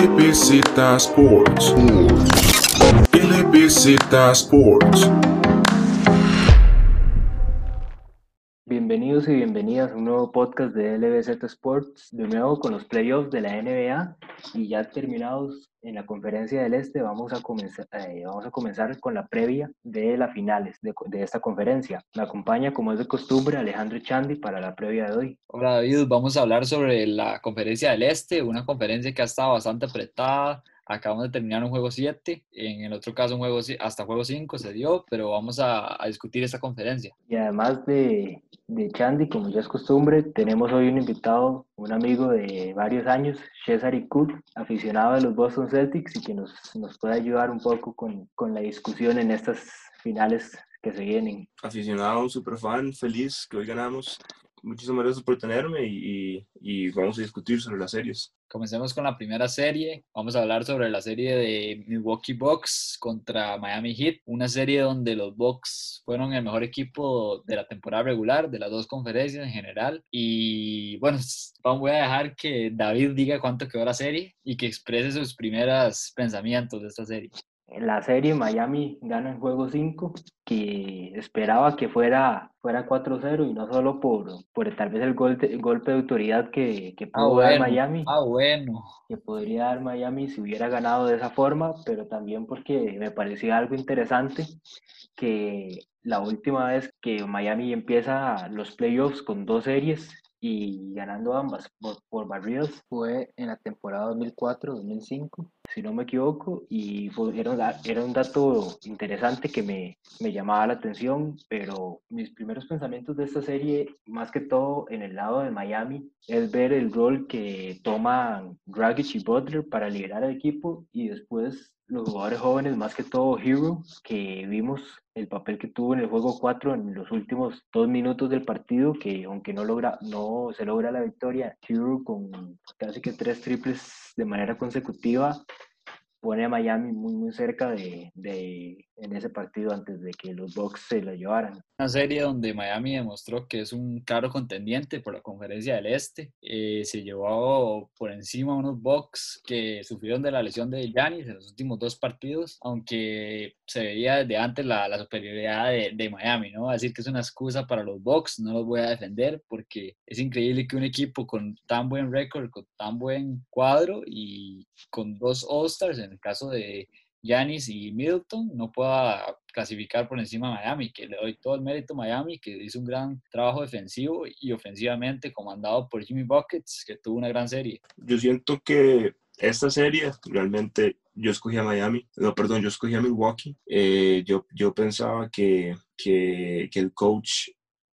LBZ Sports. LBZ Sports. Nuevo podcast de LBZ Sports, de nuevo con los playoffs de la NBA y ya terminados en la conferencia del Este vamos a comenzar, eh, vamos a comenzar con la previa de las finales de, de, esta conferencia. Me acompaña como es de costumbre Alejandro Chandi para la previa de hoy. Hola David, vamos a hablar sobre la conferencia del Este, una conferencia que ha estado bastante apretada, acabamos de terminar un juego 7, en el otro caso un juego hasta juego 5 se dio, pero vamos a, a discutir esta conferencia. Y además de, de Chandy, como ya es costumbre, tenemos hoy un invitado, un amigo de varios años, Cesar Cook, aficionado de los Boston Celtics y que nos, nos puede ayudar un poco con, con la discusión en estas finales que se vienen. Aficionado, super fan, feliz que hoy ganamos. Muchísimas gracias por tenerme y, y, vamos a discutir sobre las series. Comencemos con la primera serie. Vamos a hablar sobre la serie de Milwaukee Bucks contra Miami Heat. Una serie donde los Bucks fueron el mejor equipo de la temporada regular, de las dos conferencias en general. Y bueno, voy a dejar que David diga cuánto quedó la serie y que exprese sus primeros pensamientos de esta serie. En la serie Miami gana el juego 5, que esperaba que fuera, fuera 4-0 y no solo por, por tal vez el golpe, el golpe de autoridad que, que pudo ah, bueno, dar Miami. Ah, bueno. Que podría dar Miami si hubiera ganado de esa forma, pero también porque me parecía algo interesante que la última vez que Miami empieza los playoffs con dos series y ganando ambas por, por barrios fue en la temporada 2004-2005, si no me equivoco, y fue, era, era, un, dato interesante que me, me, llamaba la atención, pero mis primeros pensamientos de esta serie, más que todo en el lado de Miami, es ver el rol que toman Dragic y Butler para liderar el equipo y después los jugadores jóvenes, más que todo Hero, que vimos el papel que tuvo en el juego 4 en los últimos dos minutos del partido, que aunque no, logra, no se logra la victoria, Hero con casi que tres triples de manera consecutiva, pone a Miami muy muy cerca de, de, en ese partido antes de que los Bucks se lo llevaran. Una serie donde Miami demostró que es un claro contendiente por la conferencia del Este. Eh, se llevó por encima unos Bucks que sufrieron de la lesión de Giannis en los últimos dos partidos, aunque se veía desde antes la, la superioridad de, de, Miami, ¿no? Decir que es una excusa para los Bucks, no los voy a defender porque es increíble que un equipo con tan buen récord, con tan buen cuadro y con dos All-Stars, en el caso de Yanis y Middleton no pueda clasificar por encima de Miami, que le doy todo el mérito a Miami, que hizo un gran trabajo defensivo y ofensivamente comandado por Jimmy Buckets, que tuvo una gran serie. Yo siento que esta serie realmente yo escogí a Miami, no, perdón, yo escogí a Milwaukee. Eh, yo, yo pensaba que, que, que el coach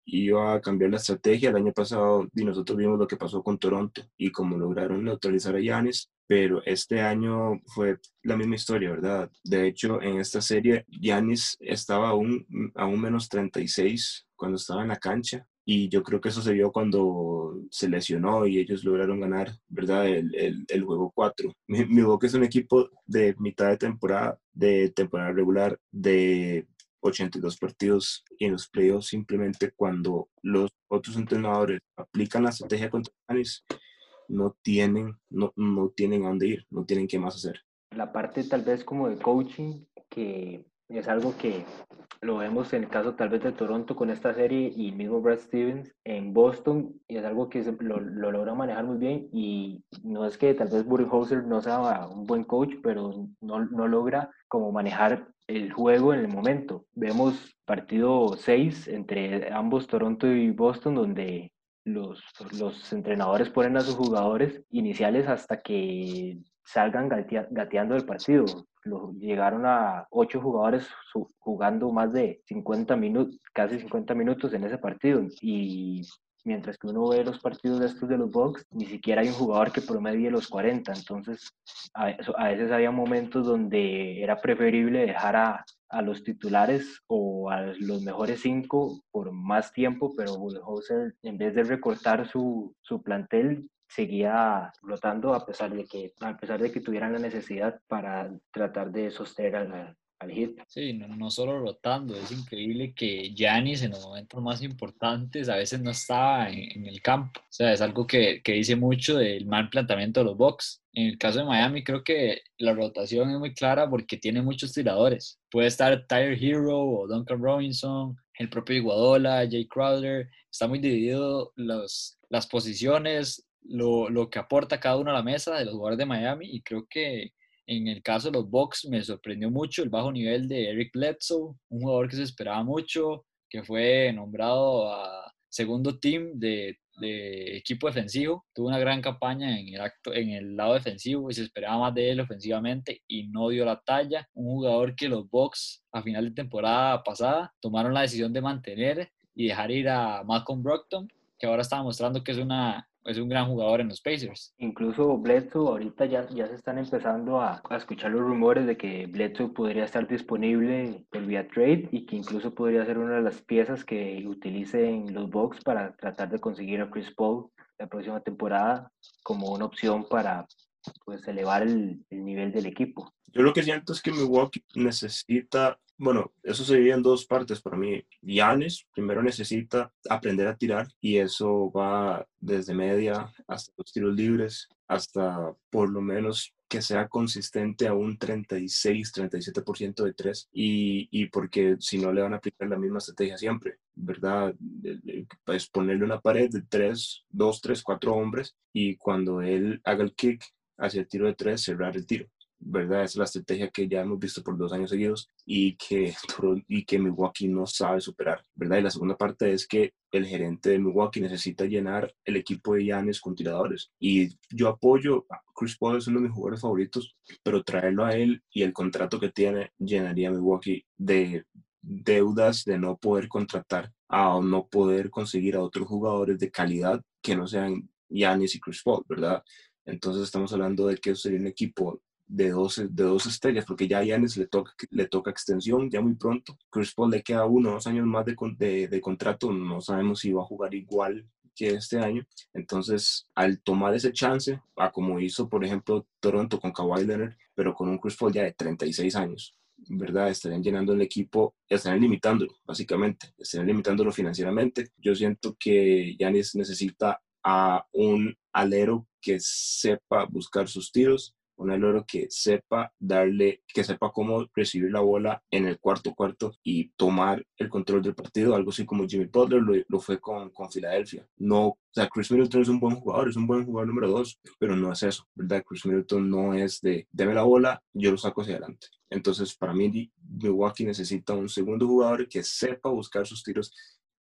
iba a cambiar la estrategia. El año pasado y nosotros vimos lo que pasó con Toronto y cómo lograron neutralizar a Giannis, pero este año fue la misma historia, ¿verdad? De hecho, en esta serie, Giannis estaba aún, aún menos 36 cuando estaba en la cancha. Y yo creo que eso se vio cuando se lesionó y ellos lograron ganar, ¿verdad? El, el, el juego 4. Milwaukee es un equipo de mitad de temporada, de temporada regular, de 82 partidos y en los playoffs simplemente cuando los otros entrenadores aplican la estrategia contra Giannis, no tienen, no, no tienen a dónde ir, no tienen qué más hacer. La parte tal vez como de coaching, que es algo que lo vemos en el caso tal vez de Toronto con esta serie y mismo Brad Stevens en Boston, y es algo que lo, lo logra manejar muy bien y no es que tal vez Budenholzer no sea un buen coach, pero no, no logra como manejar el juego en el momento. Vemos partido 6 entre ambos Toronto y Boston donde los, los entrenadores ponen a sus jugadores iniciales hasta que salgan gateando el partido. llegaron a ocho jugadores jugando más de 50 minutos, casi 50 minutos en ese partido. Y mientras que uno ve los partidos de estos de los Bucks, ni siquiera hay un jugador que promedie los 40. Entonces, a, a veces había momentos donde era preferible dejar a, a los titulares o a los mejores cinco por más tiempo, pero Budenholzer, en vez de recortar su, su plantel, seguía flotando a pesar de que a pesar de que tuvieran la necesidad para tratar de sostener al, al hit. Sí, no, no solo rotando, es increíble que Giannis en los momentos más importantes a veces no estaba en, en el campo. O sea, es algo que, que, dice mucho del mal planteamiento de los Bucks. En el caso de Miami, creo que la rotación es muy clara porque tiene muchos tiradores. Puede estar Tyler Hero o Duncan Robinson, el propio Iguadola, Jay Crowder. Está muy dividido los, las posiciones, lo, lo que aporta cada uno a la mesa de los jugadores de Miami y creo que en el caso de los Bucks me sorprendió mucho el bajo nivel de Eric Bledsoe, un jugador que se esperaba mucho, que fue nombrado a segundo team de, equipo defensivo. Tuvo una gran campaña en el, acto, en el lado defensivo y se esperaba más de él ofensivamente y no dio la talla. Un jugador que los Bucks a final de temporada pasada tomaron la decisión de mantener y dejar ir a Malcolm Brockton, que ahora está mostrando que es una es un gran jugador en los Pacers. Incluso Bledsoe, ahorita ya, ya se están empezando a, a escuchar los rumores de que Bledsoe podría estar disponible por vía trade y que incluso podría ser una de las piezas que utilicen los Bucks para tratar de conseguir a Chris Paul la próxima temporada como una opción para pues elevar el, el nivel del equipo. Yo lo que siento es que Milwaukee necesita bueno, eso se divide en dos partes para mí. Giannis primero necesita aprender a tirar y eso va desde media hasta los tiros libres, hasta por lo menos que sea consistente a un 36, 37% de tres y, y porque si no le van a aplicar la misma estrategia siempre, ¿verdad? Pues ponerle una pared de tres, dos, tres, cuatro hombres y cuando él haga el kick hacia el tiro de tres, cerrar el tiro. ¿Verdad? Es la estrategia que ya hemos visto por dos años seguidos y que, y que Milwaukee no sabe superar, ¿verdad? Y la segunda parte es que el gerente de Milwaukee necesita llenar el equipo de Giannis con tiradores. Y yo apoyo, a Chris Paul es uno de mis jugadores favoritos, pero traerlo a él y el contrato que tiene llenaría a Milwaukee de deudas de no poder contratar a no poder conseguir a otros jugadores de calidad que no sean Giannis y Chris Paul, ¿verdad? Entonces estamos hablando de que sería un equipo de dos, de dos estrellas, porque ya a Giannis le toca, le toca extensión ya muy pronto. Chris Paul le queda uno o dos años más de, de, de, contrato, no sabemos si va a jugar igual que este año. Entonces, al tomar ese chance, a como hizo, por ejemplo, Toronto con Kawhi Leonard, pero con un Chris Paul ya de 36 años, ¿verdad? Estarían llenando el equipo, estarían limitándolo, básicamente, estarían limitándolo financieramente. Yo siento que Giannis necesita a un alero que sepa buscar sus tiros, un alero que sepa darle, que sepa cómo recibir la bola en el cuarto cuarto y tomar el control del partido, algo así como Jimmy Butler lo, lo fue con, con Filadelfia. No, o sea, Chris Middleton es un buen jugador, es un buen jugador número dos, pero no es eso, ¿verdad? Chris Middleton no es de, deme la bola, yo lo saco hacia adelante. Entonces, para mí, Milwaukee necesita un segundo jugador que sepa buscar sus tiros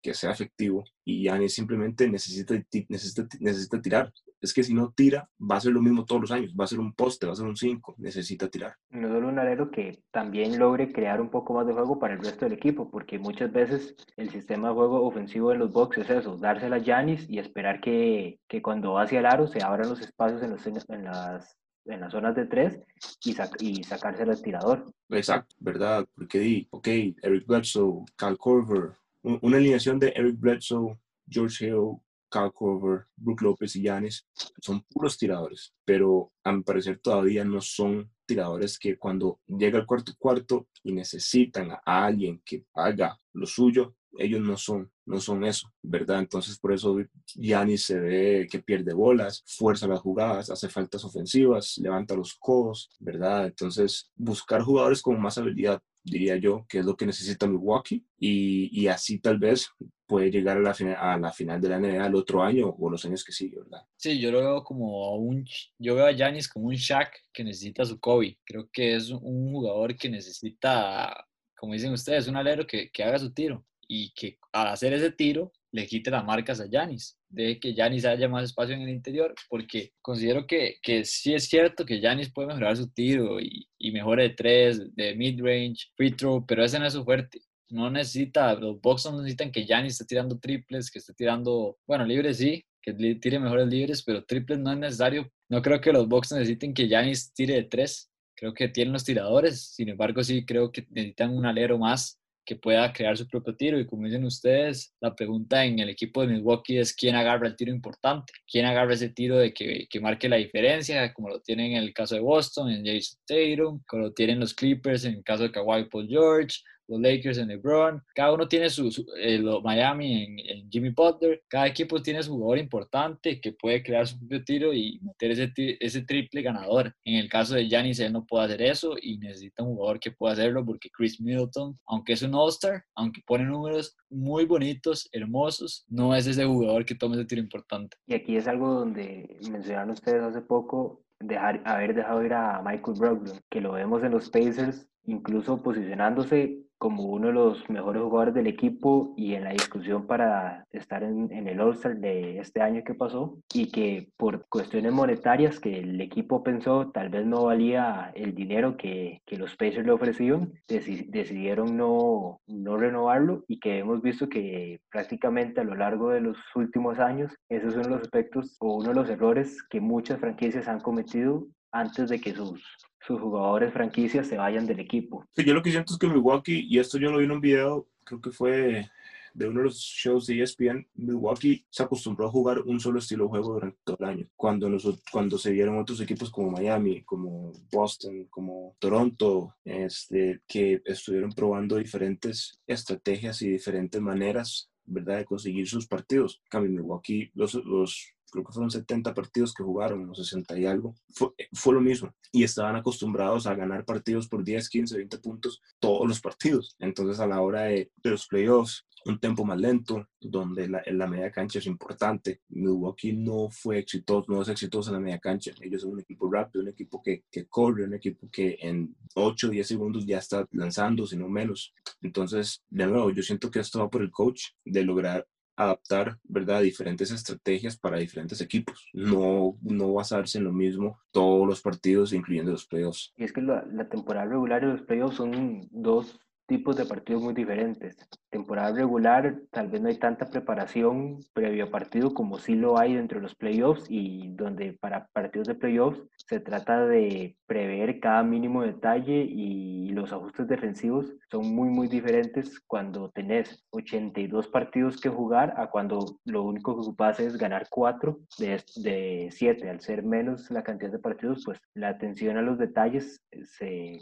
que sea efectivo y Giannis simplemente necesita, necesita, necesita tirar. Es que si no tira, va a ser lo mismo todos los años, va a ser un poste, va a ser un 5, necesita tirar. No solo un alero que también logre crear un poco más de juego para el resto del equipo, porque muchas veces el sistema de juego ofensivo de los Bucks es eso, dársela a Giannis y esperar que, que cuando va hacia el aro se abran los espacios en, los, en las en las zonas de tres y, sac y al tirador. Exacto, ¿verdad? Porque di, ok, Eric Bledsoe, Cal Corver, una alineación de Eric Bledsoe, George Hill, Cal Corver, Brook López y Yanis son puros tiradores, pero a mi parecer todavía no son tiradores que cuando llega el cuarto cuarto y necesitan a alguien que haga lo suyo, ellos no son, no son eso, ¿verdad? Entonces por eso Yanis se ve que pierde bolas, fuerza las jugadas, hace faltas ofensivas, levanta los codos, ¿verdad? Entonces buscar jugadores con más habilidad, diría yo, que es lo que necesita Milwaukee y, y así tal vez puede llegar a la, final, a la final de la NBA el otro año o los años que siguen, ¿verdad? Sí, yo lo veo como un, yo veo a Giannis como un Shaq que necesita su Kobe. Creo que es un jugador que necesita, como dicen ustedes, un alero que, que haga su tiro y que al hacer ese tiro le quite las marcas a Yanis, de que Yanis haya más espacio en el interior, porque considero que, que sí es cierto que Yanis puede mejorar su tiro y, y mejore de tres, de mid-range, free throw, pero ese no es su fuerte. No necesita, los Bucks necesitan que Yanis esté tirando triples, que esté tirando, bueno, libres sí, que tire mejores libres, pero triples no es necesario. No creo que los Bucks necesiten que Yanis tire de tres. Creo que tienen los tiradores, sin embargo sí creo que necesitan un alero más que pueda crear su propio tiro. Y como dicen ustedes, la pregunta en el equipo de Milwaukee es quién agarra el tiro importante, quién agarra ese tiro de que, que marque la diferencia, como lo tienen en el caso de Boston, en Jason Tatum, como lo tienen los Clippers en el caso de Kawhi Paul George, los Lakers en LeBron, cada uno tiene su, eh, Miami en, Jimmy Butler, cada equipo tiene su jugador importante que puede crear su propio tiro y meter ese, ese triple ganador. En el caso de Giannis, él no puede hacer eso y necesita un jugador que pueda hacerlo porque Chris Middleton, aunque es un All-Star, aunque pone números muy bonitos, hermosos, no es ese jugador que toma ese tiro importante. Y aquí es algo donde mencionaron ustedes hace poco dejar, haber dejado ir a Michael Brogdon, que lo vemos en los Pacers incluso posicionándose como uno de los mejores jugadores del equipo y en la discusión para estar en, en el All-Star de este año que pasó y que por cuestiones monetarias que el equipo pensó tal vez no valía el dinero que, que los Pacers le ofrecían, decidieron no, no renovarlo y que hemos visto que prácticamente a lo largo de los últimos años esos son los aspectos o uno de los errores que muchas franquicias han cometido antes de que sus sus jugadores franquicias se vayan del equipo. Sí, yo lo que siento es que Milwaukee, y esto yo lo vi en un video, creo que fue de uno de los shows de ESPN, Milwaukee se acostumbró a jugar un solo estilo de juego durante todo el año. Cuando, nosotros, cuando se vieron otros equipos como Miami, como Boston, como Toronto, este, que estuvieron probando diferentes estrategias y diferentes maneras ¿verdad? de conseguir sus partidos. Cambio Milwaukee, los, los creo que fueron 70 partidos que jugaron, o 60 y algo, fue, fue, lo mismo. Y estaban acostumbrados a ganar partidos por 10, 15, 20 puntos todos los partidos. Entonces a la hora de, de los playoffs, un tempo más lento, donde la, la, media cancha es importante. Milwaukee no fue exitoso, no es exitoso en la media cancha. Ellos son un equipo rápido, un equipo que, que corre, un equipo que en 8 o 10 segundos ya está lanzando, si no menos. Entonces, de nuevo, yo siento que esto va por el coach de lograr adaptar, ¿verdad?, diferentes estrategias para diferentes equipos. No, no basarse en lo mismo todos los partidos, incluyendo los playoffs. Y es que la, la temporada regular y los playoffs son dos tipos de partidos muy diferentes. Temporada regular, tal vez no hay tanta preparación previo a partido como sí lo hay dentro de los playoffs y donde para partidos de playoffs se trata de prever cada mínimo detalle y los ajustes defensivos son muy muy diferentes cuando tenés 82 partidos que jugar a cuando lo único que ocupas es ganar 4 de, de 7. Al ser menos la cantidad de partidos, pues la atención a los detalles se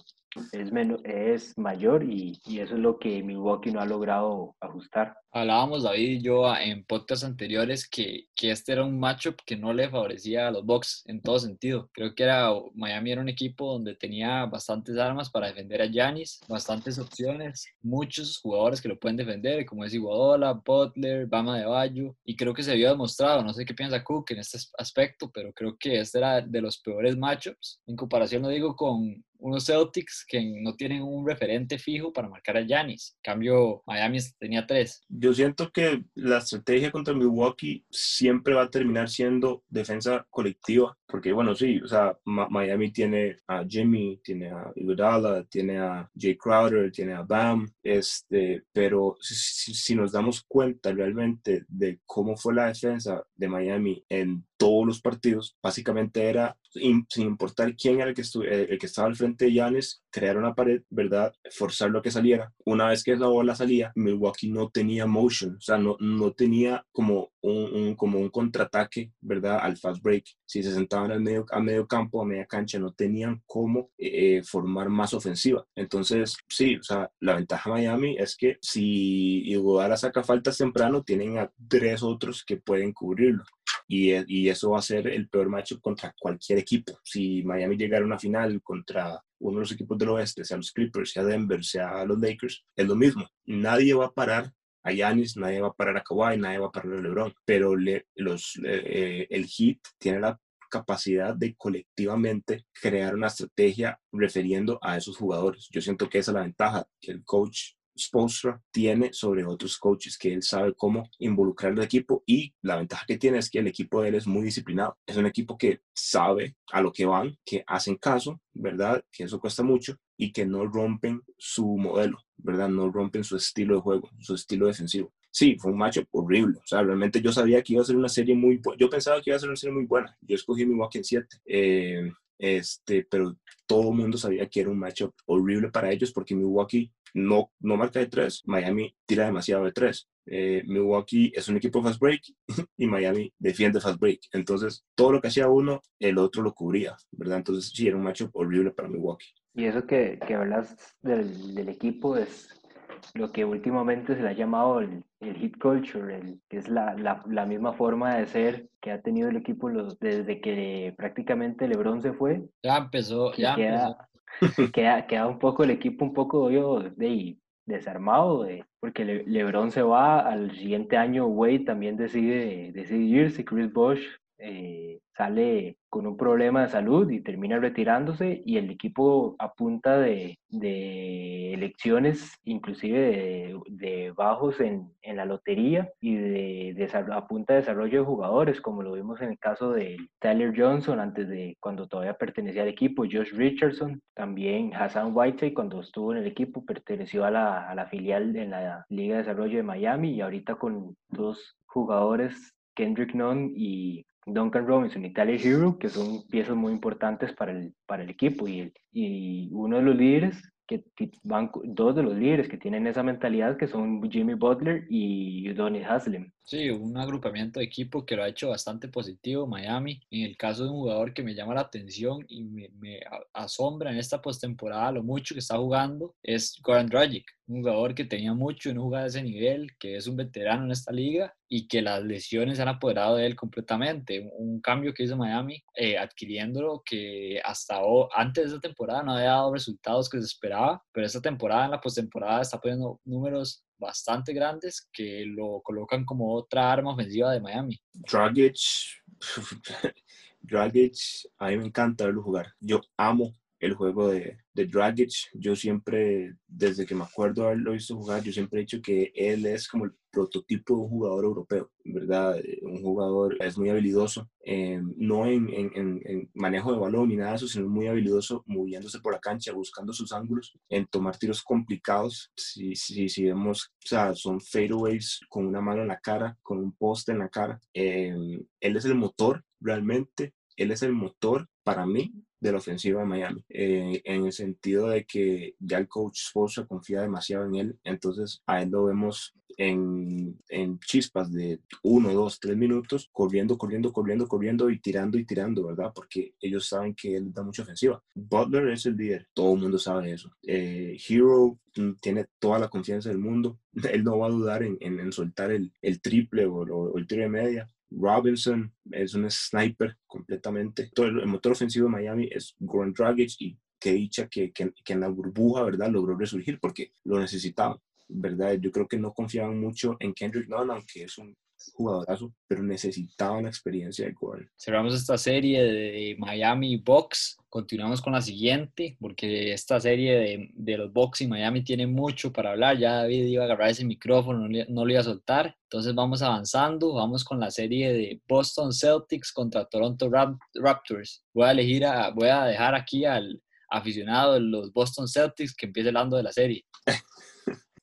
es, menos, es mayor y, y, eso es lo que Milwaukee no ha logrado ajustar. Hablábamos David y yo en podcasts anteriores que, que este era un matchup que no le favorecía a los Bucks en todo sentido. Creo que era Miami era un equipo donde tenía bastantes armas para defender a Giannis, bastantes opciones, muchos jugadores que lo pueden defender, como es Iguadola, Butler, Bama de Bayo, y creo que se había demostrado, no sé qué piensa Cook en este aspecto, pero creo que este era de los peores matchups, en comparación, lo digo, con unos Celtics que no tienen un referente fijo para marcar a Giannis. En cambio, Miami tenía tres. Yo siento que la estrategia contra Milwaukee siempre va a terminar siendo defensa colectiva, porque bueno, sí, o sea, Miami tiene a Jimmy, tiene a Iguodala, tiene a Jay Crowder, tiene a Bam, este, pero si, nos damos cuenta realmente de cómo fue la defensa de Miami en todos los partidos, básicamente era, sin importar quién era el que, el que estaba al frente de Giannis, crear una pared, ¿verdad? Forzar lo que saliera. Una vez que la bola salía, Milwaukee no tenía motion, o sea, no, no tenía como un, como un contraataque, ¿verdad? Al fast break. Si se sentaban al medio, a medio campo, a media cancha, no tenían cómo eh, formar más ofensiva. Entonces, sí, o sea, la ventaja de Miami es que si Iguodala saca faltas temprano, tienen a tres otros que pueden cubrirlo. Y, eso va a ser el peor matchup contra cualquier equipo. Si Miami llegara a una final contra uno de los equipos del oeste, sea los Clippers, sea Denver, sea los Lakers, es lo mismo. Nadie va a parar a Giannis, nadie va a parar a Kawhi, nadie va a parar a LeBron, pero los, eh, el Heat tiene la capacidad de colectivamente crear una estrategia refiriendo a esos jugadores. Yo siento que esa es la ventaja, que el coach Sponsor tiene sobre otros coaches, que él sabe cómo involucrar al equipo y la ventaja que tiene es que el equipo de él es muy disciplinado. Es un equipo que sabe a lo que van, que hacen caso, ¿verdad? Que eso cuesta mucho y que no rompen su modelo, ¿verdad? No rompen su estilo de juego, su estilo defensivo. Sí, fue un matchup horrible. O sea, realmente yo sabía que iba a ser una serie muy buena. Yo pensaba que iba a ser una serie muy buena. Yo escogí mi walk en 7. Eh, este, pero todo el mundo sabía que era un matchup horrible para ellos porque Milwaukee no, no marca de tres, Miami tira demasiado de tres. Eh, Milwaukee es un equipo fast break y Miami defiende fast break. Entonces, todo lo que hacía uno, el otro lo cubría, ¿verdad? Entonces, sí, era un matchup horrible para Milwaukee. Y eso que, que hablas del, del equipo es lo que últimamente se le ha llamado el, el hit culture, el, que es la, la, la, misma forma de ser que ha tenido el equipo los, desde que prácticamente LeBron se fue. Ya empezó, ya queda, empezó. Queda, queda, un poco el equipo un poco yo, de, desarmado, de, porque Le, LeBron se va, al siguiente año Wade también decide, decide irse, Chris Bosh eh, sale con un problema de salud y termina retirándose y el equipo apunta de, de elecciones, inclusive de, de bajos en, en, la lotería y de, de apunta de desarrollo de jugadores, como lo vimos en el caso de Tyler Johnson antes de cuando todavía pertenecía al equipo, Josh Richardson, también Hassan Whiteside cuando estuvo en el equipo perteneció a la, a la filial en la Liga de Desarrollo de Miami y ahorita con dos jugadores Kendrick Nunn y Duncan Robinson y Tyler Hero, que son piezas muy importantes para el, para el equipo. Y, el, y uno de los líderes, que van, dos de los líderes que tienen esa mentalidad, que son Jimmy Butler y Donny Haslem. Sí, un agrupamiento de equipo que lo ha hecho bastante positivo Miami. En el caso de un jugador que me llama la atención y me, asombra en esta postemporada lo mucho que está jugando es Goran Dragic, un jugador que tenía mucho en jugar de ese nivel, que es un veterano en esta liga y que las lesiones han apoderado de él completamente. Un, cambio que hizo Miami eh, adquiriéndolo que hasta antes de esa temporada no había dado resultados que se esperaba, pero esta temporada, en la postemporada, está poniendo números bastante grandes que lo colocan como otra arma ofensiva de Miami. Dragic, Dragic, a mí me encanta verlo jugar. Yo amo el juego de, de. Yo siempre, desde que me acuerdo haberlo visto jugar, yo siempre he dicho que él es como el prototipo de un jugador europeo, ¿verdad? Un jugador es muy habilidoso, eh, no en, en, en, manejo de balón ni nada de eso, sino muy habilidoso moviéndose por la cancha, buscando sus ángulos, en tomar tiros complicados. Si, si, si vemos, o sea, son fadeaways con una mano en la cara, con un poste en la cara. Eh, él es el motor realmente él es el motor para mí de la ofensiva de Miami, eh, en el sentido de que ya el coach Spoelstra confía demasiado en él, entonces a él lo vemos en, en chispas de uno, dos, tres minutos, corriendo, corriendo, corriendo, corriendo y tirando y tirando, ¿verdad? Porque ellos saben que él da mucha ofensiva. Butler es el líder, todo el mundo sabe eso. Eh, Hero tiene toda la confianza del mundo, él no va a dudar en, en, soltar el, triple o, o, el tiro de media, Robinson es un sniper completamente. Todo el, motor ofensivo de Miami es Goran Dragic y que dicha que, que, que, en la burbuja, ¿verdad? Logró resurgir porque lo necesitaba, ¿verdad? Yo creo que no confiaban mucho en Kendrick Nunn, aunque es un jugadorazo, pero necesitaban la experiencia de Goran. Cerramos esta serie de Miami Bucks. Continuamos con la siguiente, porque esta serie de, de los Bucks y Miami tiene mucho para hablar. Ya David iba a agarrar ese micrófono, no, le, no lo iba a soltar. Entonces vamos avanzando. Vamos con la serie de Boston Celtics contra Toronto Raptors. Voy a elegir, a, voy a dejar aquí al aficionado de los Boston Celtics que empiece hablando de la serie.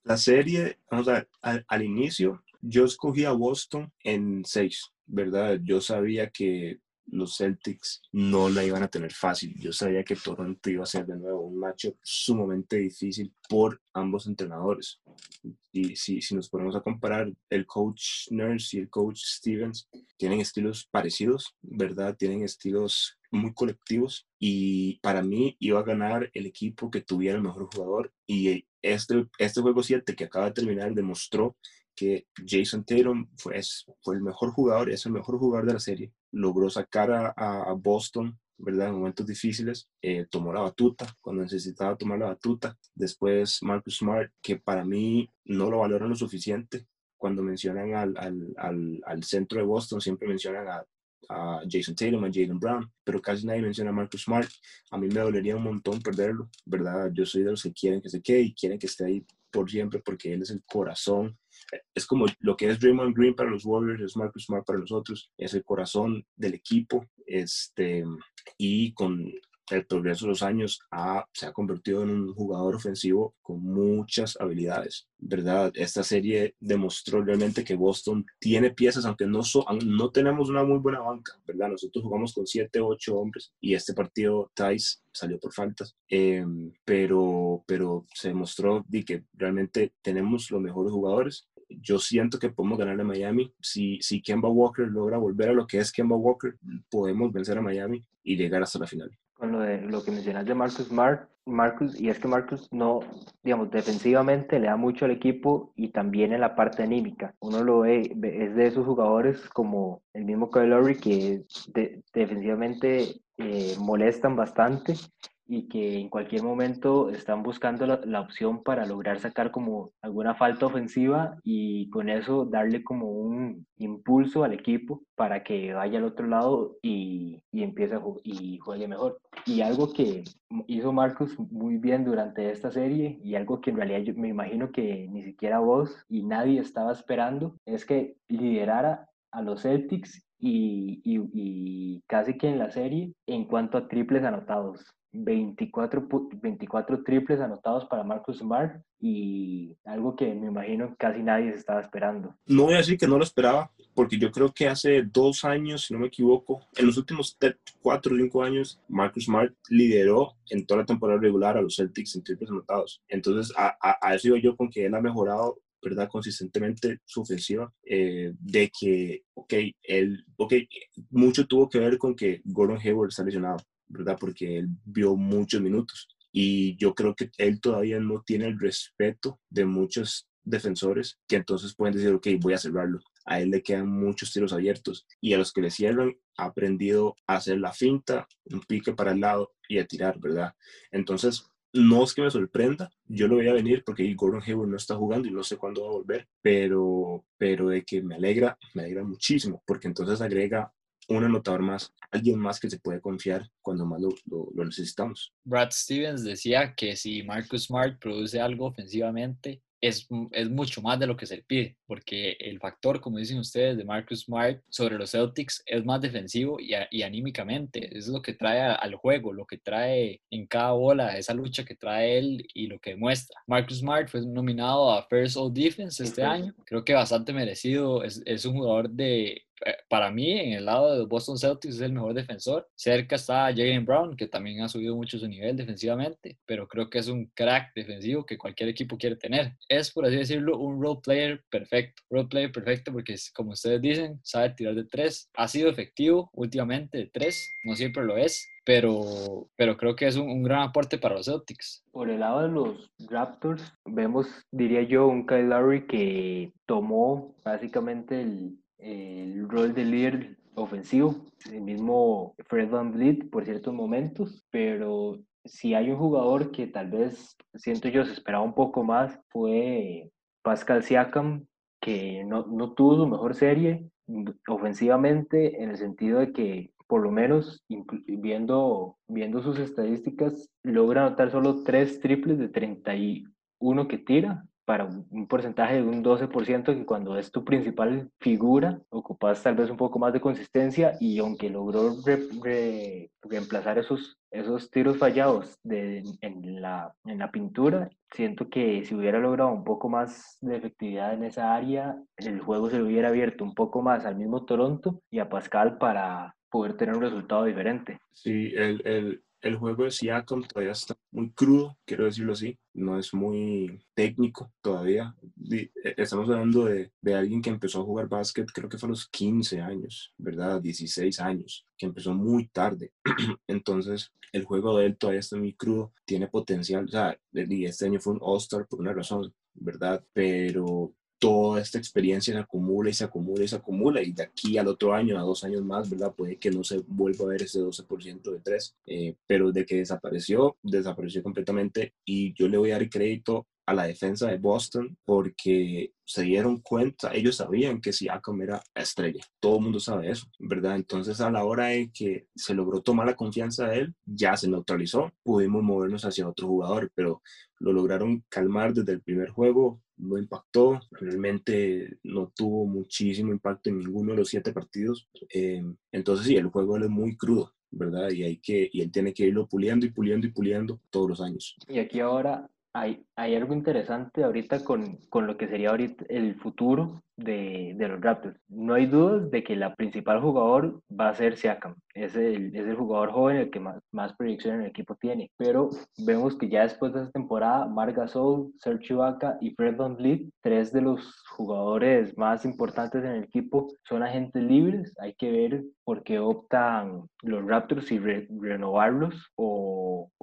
La serie, vamos a ver, al, al inicio yo escogí a Boston en 6, ¿verdad? Yo sabía que los Celtics no la iban a tener fácil. Yo sabía que Toronto iba a ser de nuevo un matchup sumamente difícil por ambos entrenadores. Y si, si nos ponemos a comparar, el coach Nurse y el coach Stevens tienen estilos parecidos, ¿verdad? Tienen estilos muy colectivos y para mí iba a ganar el equipo que tuviera el mejor jugador y este, este juego 7 que acaba de terminar demostró que Jason Tatum fue, el mejor jugador, es el mejor jugador de la serie. Logró sacar a, Boston, ¿verdad? En momentos difíciles. Eh, tomó la batuta cuando necesitaba tomar la batuta. Después Marcus Smart, que para mí no lo valoran lo suficiente. Cuando mencionan al centro de Boston, siempre mencionan a, a Jason Tatum, a Jalen Brown, pero casi nadie menciona a Marcus Smart. A mí me dolería un montón perderlo, ¿verdad? Yo soy de los que quieren que se quede y quieren que esté ahí por siempre porque él es el corazón es como lo que es Draymond Green para los Warriors, es Marcus Smart para nosotros, es el corazón del equipo, este, y con, el progreso de los años ha, se ha convertido en un jugador ofensivo con muchas habilidades, ¿verdad? Esta serie demostró realmente que Boston tiene piezas, aunque no, so, no tenemos una muy buena banca, ¿verdad? Nosotros jugamos con 7, 8 hombres y este partido Tice salió por faltas, eh, pero, pero se demostró de que realmente tenemos los mejores jugadores yo siento que podemos ganar a Miami. Si, si Kemba Walker logra volver a lo que es Kemba Walker, podemos vencer a Miami y llegar hasta la final. Con lo, de, que mencionas de Marcus Smart, Marcus, y es que Marcus no, digamos, defensivamente le da mucho al equipo y también en la parte anímica. Uno lo ve, es de esos jugadores como el mismo Kyle Lowry que defensivamente eh, molestan bastante y que en cualquier momento están buscando la, la, opción para lograr sacar como alguna falta ofensiva y con eso darle como un impulso al equipo para que vaya al otro lado y, y empiece a y juegue mejor. Y algo que hizo Marcus muy bien durante esta serie y algo que en realidad yo me imagino que ni siquiera vos y nadie estaba esperando es que liderara a los Celtics y, y, y, casi que en la serie en cuanto a triples anotados. 24, 24 triples anotados para Marcus Smart y algo que me imagino casi nadie se estaba esperando. No voy a decir que no lo esperaba, porque yo creo que hace dos años, si no me equivoco, en los últimos cuatro o cinco años, Marcus Smart lideró en toda la temporada regular a los Celtics en triples anotados. Entonces, a, a, a eso yo con que él ha mejorado ¿verdad? Consistentemente su ofensiva, eh, de que, ok, él, ok, mucho tuvo que ver con que Gordon Hayward está lesionado, ¿verdad? Porque él vio muchos minutos. Y yo creo que él todavía no tiene el respeto de muchos defensores que entonces pueden decir, ok, voy a cerrarlo. A él le quedan muchos tiros abiertos y a los que le cierran ha aprendido a hacer la finta, un pique para el lado y a tirar, ¿verdad? Entonces, no es que me sorprenda, yo lo voy a venir porque Gordon Hayward no está jugando y no sé cuándo va a volver, pero, pero de que me alegra, me alegra muchísimo, porque entonces agrega un anotador más, alguien más que se puede confiar cuando más lo, lo, lo, necesitamos. Brad Stevens decía que si Marcus Smart produce algo ofensivamente, es, es, mucho más de lo que se le pide, porque el factor, como dicen ustedes, de Marcus Smart sobre los Celtics es más defensivo y, y anímicamente, es lo que trae al juego, lo que trae en cada bola, esa lucha que trae él y lo que demuestra. Marcus Smart fue nominado a First All Defense este año, creo que bastante merecido, es, es un jugador de eh, para mí, en el lado de Boston Celtics es el mejor defensor. Cerca está Jalen Brown, que también ha subido mucho su nivel defensivamente, pero creo que es un crack defensivo que cualquier equipo quiere tener. Es, por así decirlo, un role player perfecto. Role player perfecto porque, como ustedes dicen, sabe tirar de tres. Ha sido efectivo últimamente de tres, no siempre lo es, pero, pero creo que es un, un, gran aporte para los Celtics. Por el lado de los Raptors, vemos, diría yo, un Kyle Lowry que tomó básicamente el, el rol de líder ofensivo, el mismo Fred Van Vliet por ciertos momentos, pero si hay un jugador que tal vez siento yo se esperaba un poco más fue Pascal Siakam, que no, tuvo su mejor serie ofensivamente en el sentido de que por lo menos viendo, viendo sus estadísticas logra anotar solo tres triples de 31 que tira para un porcentaje de un 12% que cuando es tu principal figura ocupas tal vez un poco más de consistencia y aunque logró re, re, reemplazar esos, esos tiros fallados de, en, la, en la pintura, siento que si hubiera logrado un poco más de efectividad en esa área, el juego se hubiera abierto un poco más al mismo Toronto y a Pascal para poder tener un resultado diferente. Sí, el, el, el juego de Siakam todavía está muy crudo, quiero decirlo así, no es muy técnico todavía. E, estamos hablando de, de, alguien que empezó a jugar básquet, creo que fue a los 15 años, ¿verdad? 16 años, que empezó muy tarde. Entonces, el juego de él todavía está muy crudo, tiene potencial, o sea, y este año fue un All-Star por una razón, ¿verdad? Pero toda esta experiencia se acumula y se acumula y se acumula y de aquí al otro año, a dos años más, ¿verdad? Puede que no se vuelva a ver ese 12% de tres, eh, pero de que desapareció, desapareció completamente y yo le voy a dar crédito a la defensa de Boston porque se dieron cuenta, ellos sabían que Siakam era estrella, todo el mundo sabe eso, ¿verdad? Entonces a la hora de que se logró tomar la confianza de él, ya se neutralizó, pudimos movernos hacia otro jugador, pero lo lograron calmar desde el primer juego, no impactó, realmente no tuvo muchísimo impacto en ninguno de los siete partidos. Eh, entonces sí, el juego es muy crudo, ¿verdad? Y, hay que, y él tiene que irlo puliendo y puliendo y puliendo todos los años. Y aquí ahora hay, algo interesante ahorita con, con lo que sería ahorita el futuro de, de, los Raptors. No hay dudas de que la principal jugador va a ser Siakam. Es el, es el jugador joven el que más, más proyección en el equipo tiene. Pero vemos que ya después de esta temporada, Marc Gasol, Serge Ibaka y Fred VanVleet, tres de los jugadores más importantes en el equipo, son agentes libres. Hay que ver por qué optan los Raptors si renovarlos o,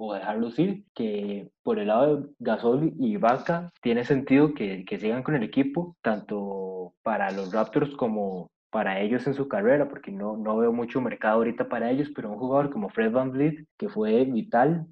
o, dejarlos ir. Que por el lado de Gasol y Ibaka tiene sentido que, que sigan con el equipo, tanto para los Raptors como para ellos en su carrera, porque no, no veo mucho mercado ahorita para ellos, pero un jugador como Fred Van Vliet, que fue vital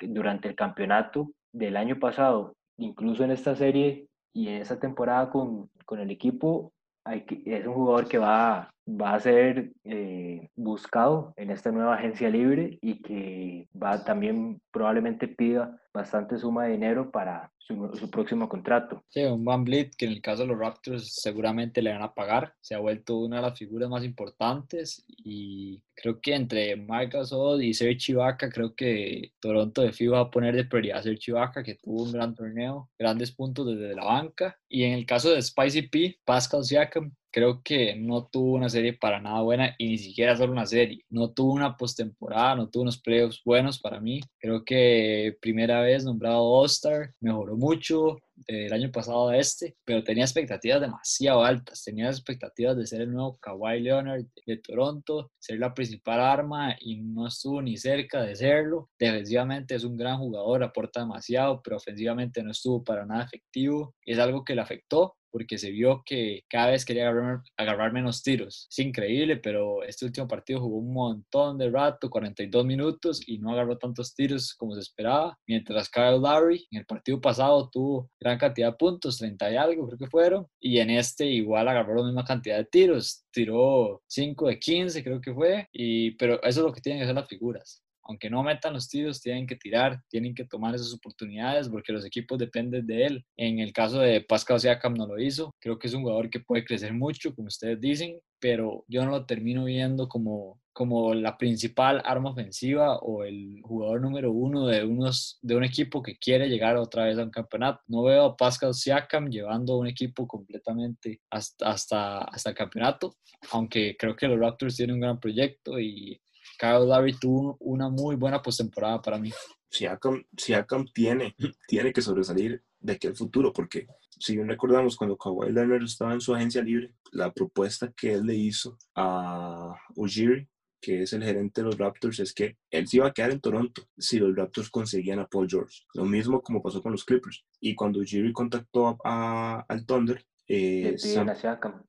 durante el campeonato del año pasado, incluso en esta serie y en esta temporada con, con el equipo, es un jugador que va, va a ser eh, buscado en esta nueva agencia libre y que va también probablemente pida bastante suma de dinero para su, su próximo contrato. Sí, un Van Vliet que en el caso de los Raptors seguramente le van a pagar. Se ha vuelto una de las figuras más importantes y creo que entre Marc Gasol y Serge Ibaka, creo que Toronto de FIBA va a poner de prioridad a Serge Ibaka, que tuvo un gran torneo, grandes puntos desde la banca. Y en el caso de Spicy P, Pascal Siakam, creo que no tuvo una serie para nada buena y ni siquiera solo una serie. No tuvo una postemporada, no tuvo unos playoffs buenos para mí. Creo que primera vez nombrado All-Star, mejoró mucho del año pasado a este, pero tenía expectativas demasiado altas. Tenía expectativas de ser el nuevo Kawhi Leonard de Toronto, ser la principal arma y no estuvo ni cerca de serlo. Defensivamente es un gran jugador, aporta demasiado, pero ofensivamente no estuvo para nada efectivo. Es algo que le afectó porque se vio que cada vez quería agarrar, menos tiros. Es increíble, pero este último partido jugó un montón de rato, 42 minutos, y no agarró tantos tiros como se esperaba, mientras Kyle Lowry en el partido pasado tuvo gran cantidad de puntos, 30 y algo creo que fueron, y en este igual agarró la misma cantidad de tiros, tiró 5 de 15 creo que fue, y, pero eso es lo que tienen que hacer las figuras aunque no metan los tiros, tienen que tirar, tienen que tomar esas oportunidades porque los equipos dependen de él. En el caso de Pascal Siakam no lo hizo. Creo que es un jugador que puede crecer mucho, como ustedes dicen, pero yo no lo termino viendo como, como la principal arma ofensiva o el jugador número uno de, unos, de un equipo que quiere llegar otra vez a un campeonato. No veo a Pascal Siakam llevando un equipo completamente hasta, hasta, hasta el campeonato, aunque creo que los Raptors tienen un gran proyecto y Kyle Lowry tuvo una muy buena postemporada para mí. Siakam, Siakam tiene, tiene que sobresalir de aquel futuro, porque si bien recordamos cuando Kawhi Leonard estaba en su agencia libre, la propuesta que él le hizo a Ujiri, que es el gerente de los Raptors, es que él se iba a quedar en Toronto si los Raptors conseguían a Paul George. Lo mismo como pasó con los Clippers. Y cuando Ujiri contactó a, al Thunder, eh, Sam,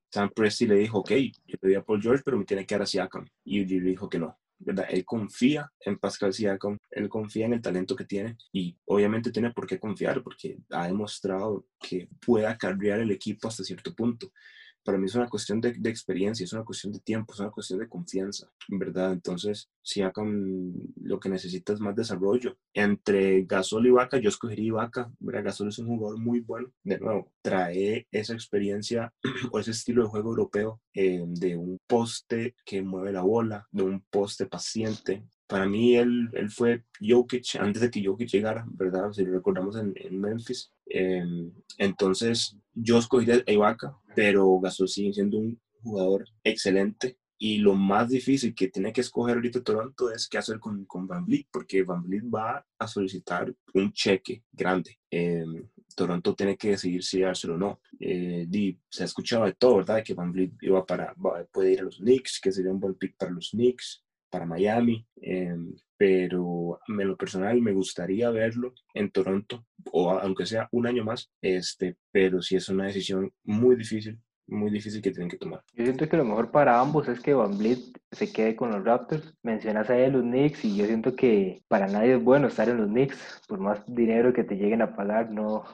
Sam, Presti le dijo, ok, yo pedí a Paul George, pero me tiene que dar a Siakam. Y Ujiri dijo que no. Él confía en Pascal Siakam, él confía en el talento que tiene y obviamente tiene por qué confiar porque ha demostrado que puede acarrear el equipo hasta cierto punto para mí es una cuestión de, de, experiencia, es una cuestión de tiempo, es una cuestión de confianza, ¿verdad? Entonces, si Siakam lo que necesita es más desarrollo. Entre Gasol y Vaca, yo escogería Vaca. Gasol es un jugador muy bueno. De nuevo, trae esa experiencia o ese estilo de juego europeo eh, de un poste que mueve la bola, de un poste paciente, para mí él, él, fue Jokic antes de que Jokic llegara, ¿verdad? Si lo recordamos en, en Memphis. Eh, entonces, yo escogí a Ibaka, pero Gasol sigue siendo un jugador excelente. Y lo más difícil que tiene que escoger ahorita Toronto es qué hacer con, con Van Vliet, porque Van Vliet va a solicitar un cheque grande. Eh, Toronto tiene que decidir si dárselo o no. Eh, se ha escuchado de todo, ¿verdad? Que Van Vliet iba para, puede ir a los Knicks, que sería un buen pick para los Knicks, para Miami. Eh, pero en lo personal me gustaría verlo en Toronto, o aunque sea un año más, este, pero sí es una decisión muy difícil, muy difícil que tienen que tomar. Yo siento que lo mejor para ambos es que Van Vliet se quede con los Raptors. Mencionas ahí a los Knicks y yo siento que para nadie es bueno estar en los Knicks, por más dinero que te lleguen a pagar, no,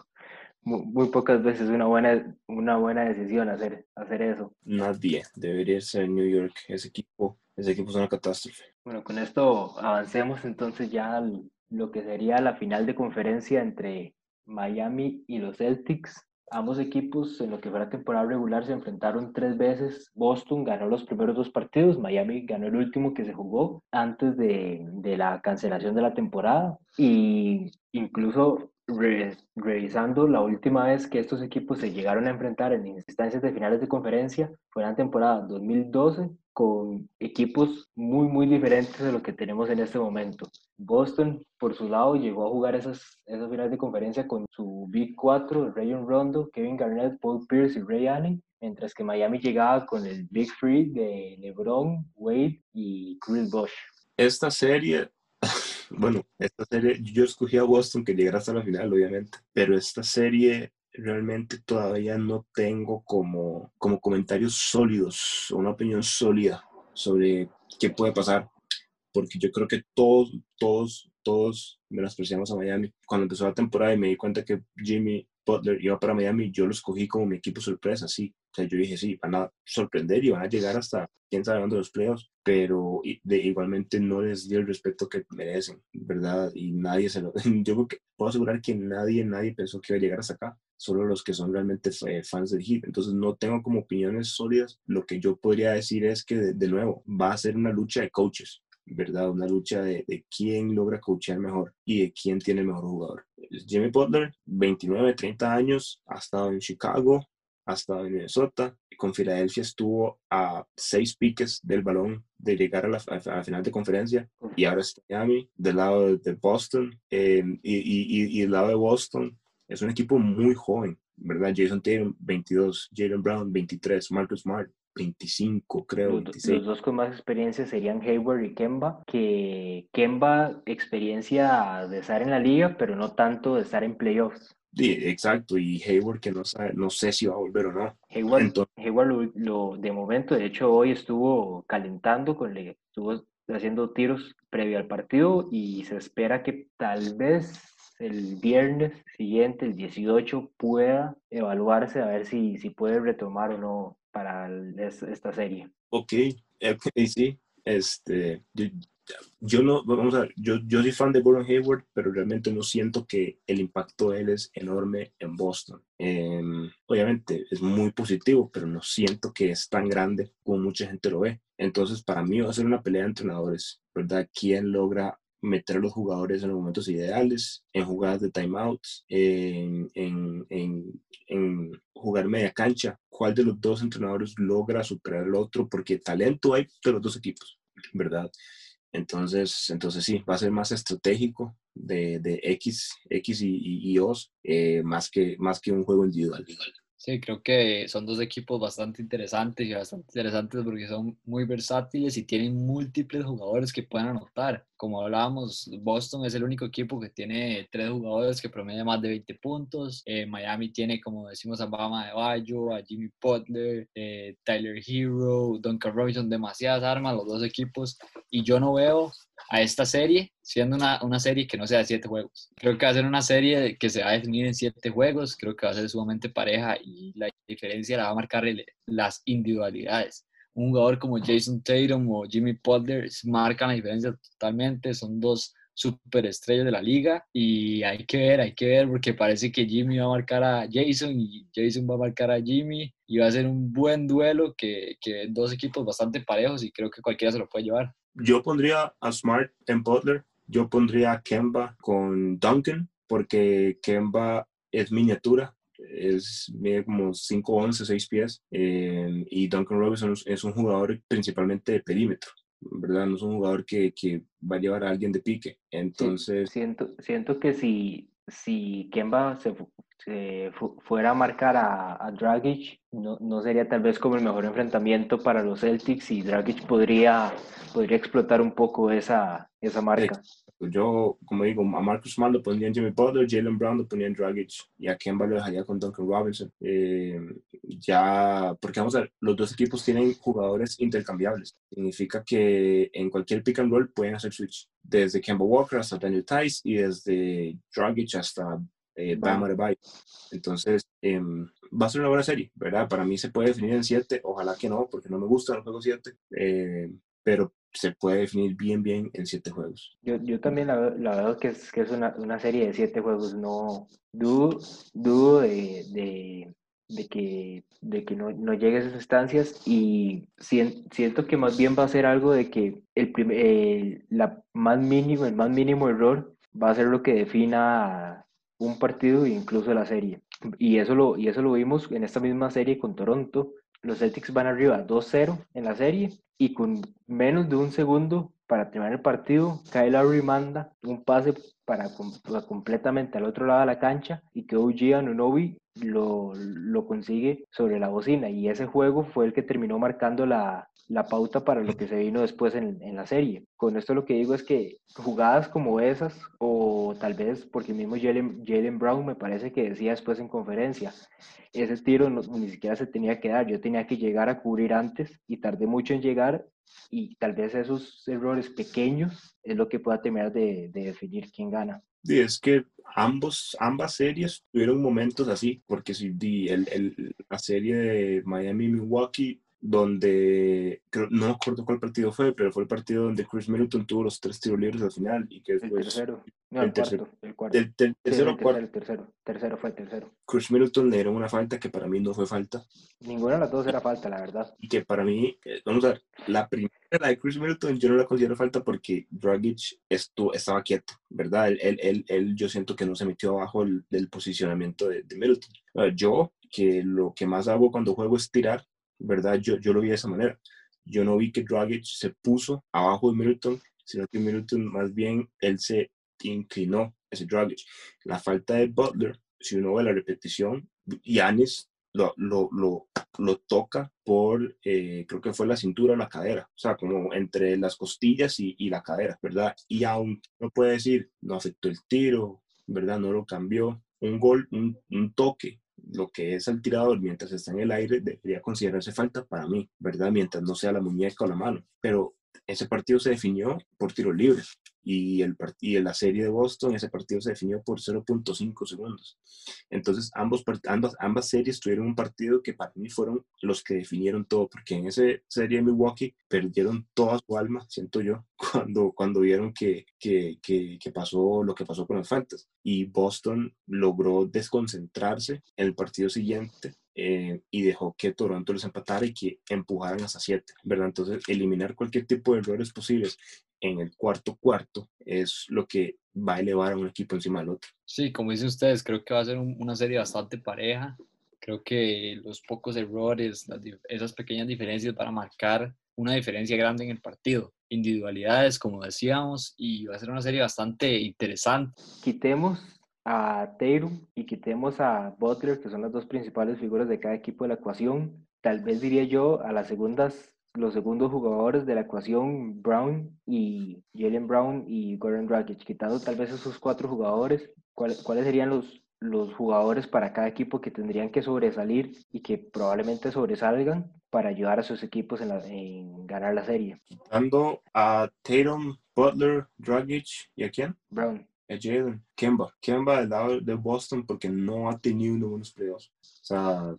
muy, pocas veces una buena, una buena decisión hacer, hacer eso. Nadie debería ser New York. Ese equipo, ese equipo es una catástrofe. Bueno, con esto avancemos entonces ya lo que sería la final de conferencia entre Miami y los Celtics. Ambos equipos en lo que fue la temporada regular se enfrentaron tres veces. Boston ganó los primeros dos partidos, Miami ganó el último que se jugó antes de, de la cancelación de la temporada y incluso revisando la última vez que estos equipos se llegaron a enfrentar en instancias de finales de conferencia fue en la temporada 2012 con equipos muy muy diferentes de lo que tenemos en este momento. Boston, por su lado, llegó a jugar esas, esas finales de conferencia con su Big 4, Rayon Rondo, Kevin Garnett, Paul Pierce y Ray Allen, mientras que Miami llegaba con el Big Three de LeBron, Wade y Chris Bosh. Esta serie, bueno, esta serie, yo escogí a Boston que llegara hasta la final, obviamente, pero esta serie realmente todavía no tengo como, como comentarios sólidos, una opinión sólida sobre qué puede pasar, porque yo creo que todos, todos, todos menospreciamos a Miami. Cuando empezó la temporada y me di cuenta que Jimmy Butler iba para Miami, yo lo escogí como mi equipo sorpresa, sí. Sea, yo dije, sí, van a sorprender y van a llegar hasta quién sabe dónde los playoffs, pero de, igualmente no les dio el respeto que merecen, ¿verdad? Y nadie se lo... Yo creo que puedo asegurar que nadie, nadie pensó que iba a llegar hasta acá, solo los que son realmente fans del Heat. Entonces no tengo como opiniones sólidas. Lo que yo podría decir es que, de, de nuevo, va a ser una lucha de coaches. ¿verdad? Una lucha de, de quién logra coachear mejor y de quién tiene el mejor jugador. Jimmy Butler, 29, 30 años, ha estado en Chicago, ha estado en Minnesota, con Filadelfia estuvo a seis piques del balón de llegar a la, a la final de conferencia y ahora está Miami, del lado de, Boston eh, y, y, y, del lado de Boston es un equipo muy joven, ¿verdad? Jason Tatum, 22, Jalen Brown, 23, Marcus Smart, 25, creo. Los, 26. los dos con más experiencia serían Hayward y Kemba, que Kemba experiencia de estar en la liga, pero no tanto de estar en playoffs. Sí, exacto, y Hayward que no, sabe, no sé si va a volver o no. Hayward, Entonces- Hayward lo, lo- de momento, de hecho hoy estuvo calentando, con le, estuvo haciendo tiros previo al partido y se espera que tal vez el viernes siguiente, el 18, pueda evaluarse a ver si, si puede retomar o no para el- es- esta serie. Ok, ok, sí, este, yo, yo no, vamos a ver, yo, yo soy fan de Gordon Hayward, pero realmente no siento que el impacto de él es enorme en Boston. Em, obviamente es muy positivo, pero no siento que es tan grande como mucha gente lo ve. Entonces, para mí va a ser una pelea de entrenadores, ¿verdad? ¿Quién logra meter a los jugadores en los momentos ideales, en jugadas de timeouts, en, en, en, en jugar media cancha? ¿Cuál de los dos entrenadores logra superar al otro? Porque talento hay de los dos equipos, ¿verdad? Entonces, entonces sí, va a ser más estratégico de, de X, X y, y, eh, más, que, más que un juego individual. Sí, creo que son dos equipos bastante interesantes y bastante interesantes porque son muy versátiles y tienen múltiples jugadores que pueden anotar. Como hablábamos, Boston es el único equipo que tiene tres jugadores que promedian más de 20 puntos. Eh, Miami tiene, como decimos, a Bama de Bayo, a Jimmy Butler, eh, Tyler Hero, Duncan Robinson, demasiadas armas, los dos equipos. Y yo no veo a esta serie siendo una, una serie que no sea de siete juegos. Creo que va a ser una serie que se va a definir en siete juegos, creo que va a ser sumamente pareja y la diferencia la va a marcar las individualidades. Un jugador como Jason Tatum o Jimmy Butler marcan la diferencia totalmente, son dos superestrellas de la liga y hay que ver, hay que ver porque parece que Jimmy va a marcar a Jason y Jason va a marcar a Jimmy y va a ser un buen duelo que, que dos equipos bastante parejos y creo que cualquiera se lo puede llevar. Yo pondría a Smart en Butler, yo pondría a Kemba con Duncan, porque Kemba es miniatura, es mide como 5'11, 6 pies, eh, y Duncan Robinson es- un jugador principalmente de perímetro, ¿verdad? No es un jugador que, que va a llevar a alguien de pique. Sí, Entonces, siento, siento que si, si Kemba se, se fu- fuera a marcar a, a Dragic, no, no sería tal vez como el mejor enfrentamiento para los Celtics y Dragic podría, podría explotar un poco esa, esa marca. yo, como digo, a Marcus Smart lo pondría en Jimmy Butler, Jalen Brown lo pondría en Dragic y a Kemba lo dejaría con Duncan Robinson. Eh, ya, porque vamos a ver, los dos equipos tienen jugadores intercambiables. Significa que en cualquier pick and roll pueden hacer switch. Desde Kemba Walker hasta Daniel Tice y desde Dragic hasta eh, Bam Adebayo. Entonces, em, va a ser una buena serie, ¿verdad? Para mí se puede definir en 7, ojalá que no, porque no me gustan los juegos 7, pero se puede definir bien, bien en siete juegos. Yo, yo también la, la veo que es, que es una, una serie de siete juegos. No dudo, dudo de, de, de que, de que no, no llegue a esas instancias y sien- siento que más bien va a ser algo de que el, prim- el- la más mínimo, el más mínimo error va a ser lo que defina un partido e incluso la serie. Y eso lo, y eso lo vimos en esta misma serie con Toronto. Los Celtics van arriba 2-0 en la serie y con menos de un segundo para terminar el partido, Kyle Lowry manda un pase para, para completamente al otro lado de la cancha y que OG Anunoby lo, lo consigue sobre la bocina y ese juego fue el que terminó marcando la, la pauta para lo que se vino después en, en la serie. Con esto lo que digo es que jugadas como esas o tal vez porque el mismo Jalen, Brown me parece que decía después en conferencia, ese tiro no- ni siquiera se tenía que dar, yo tenía que llegar a cubrir antes y tardé mucho en llegar y tal vez esos errores pequeños es lo que pueda terminar de definir quién gana. Es que ambos, ambas series tuvieron momentos así, porque si el, el- la serie de Miami-Milwaukee, donde creo- no me acuerdo cuál partido fue, pero fue el partido donde Chris Middleton tuvo los tres tiros libres al final y que El después tercero, no, el el tercero. cuarto, el cuarto. del, del Sí, tercero el tercero, tercero, tercero fue el tercero. Chris Middleton le dieron una falta que para mí no fue falta Ninguna de las dos era falta, la verdad. y que para mí, eh, vamos a ver, la primera, la de Chris Middleton, yo no la considero falta porque Dragic estu- estaba quieto, ¿verdad? Él, él, él, él yo siento que no se metió abajo el- del posicionamiento de, de Middleton. Yo, que lo que más hago cuando juego es tirar, ¿verdad? Yo, yo lo vi de esa manera. Yo no vi que Dragic se puso abajo de Middleton, sino que Middleton más bien, él se inclinó, ese Dragic. La falta de Butler, si uno ve la repetición, Giannis lo, lo, lo, lo toca por, eh, creo que fue la cintura o la cadera, o sea, como entre las costillas y, y la cadera, ¿verdad? Y aún no puede decir, no afectó el tiro, ¿verdad? No lo cambió. Un gol, un, un toque, lo que es al tirador mientras está en el aire, debería considerarse falta para mí, ¿verdad? Mientras no sea la muñeca o la mano. Pero ese partido se definió por tiro libre y, el, y la serie de Boston ese partido se definió por 0.5 segundos. Entonces ambos, ambas, ambas series tuvieron un partido que para mí fueron los que definieron todo, porque en esa serie de Milwaukee perdieron toda su alma, siento yo, cuando, cuando vieron que, que, que, pasó lo que pasó con las faltas. Y Boston logró desconcentrarse en el partido siguiente eh, y dejó que Toronto les empatara y que empujaran hasta siete, ¿verdad? Entonces, eliminar cualquier tipo de errores posibles en el cuarto cuarto es lo que va a elevar a un equipo encima del otro. Sí, como dicen ustedes, creo que va a ser un- una serie bastante pareja. Creo que los pocos errores, las esas pequeñas diferencias van a marcar una diferencia grande en el partido. Individualidades, como decíamos, y va a ser una serie bastante interesante. Quitemos a Tatum y quitemos a Butler, que son las dos principales figuras de cada equipo de la ecuación. Tal vez diría yo a las segundas, los segundos jugadores de la ecuación, Brown y Jalen Brown y Goran Dragic. Quitando tal vez esos cuatro jugadores, ¿cuál- ¿cuáles serían los, los jugadores para cada equipo que tendrían que sobresalir y que probablemente sobresalgan para ayudar a sus equipos en, la- en ganar la serie? Dando a Tatum, Butler, Dragic y a quién? Brown. A Jalen, Kemba. Kemba del lado de Boston porque no ha tenido unos buenos playoffs. O sea,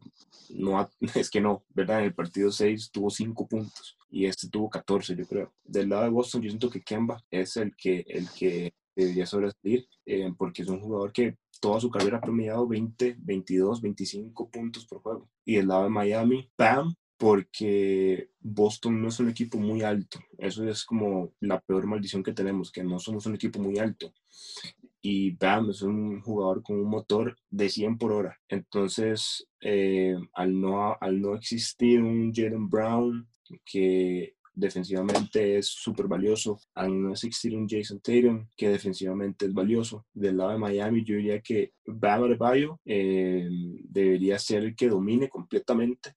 no ha- es que no, ¿verdad? En el partido 6 tuvo 5 puntos y este tuvo 14, yo creo. Del lado de Boston, yo siento que Kemba es el que, el que debería sobresalir eh, porque es un jugador que toda su carrera ha promediado 20, 22, 25 puntos por juego. Y del lado de Miami, Bam, porque Boston no es un equipo muy alto. Eso es como la peor maldición que tenemos, que no somos un equipo muy alto. Y Bam es un jugador con un motor de 100 por hora. Entonces, eh, al, no, al no existir un Jalen Brown que defensivamente es súper valioso, al no existir un Jason Tatum que defensivamente es valioso, del lado de Miami yo diría que Bam Adebayo eh, debería ser el que domine completamente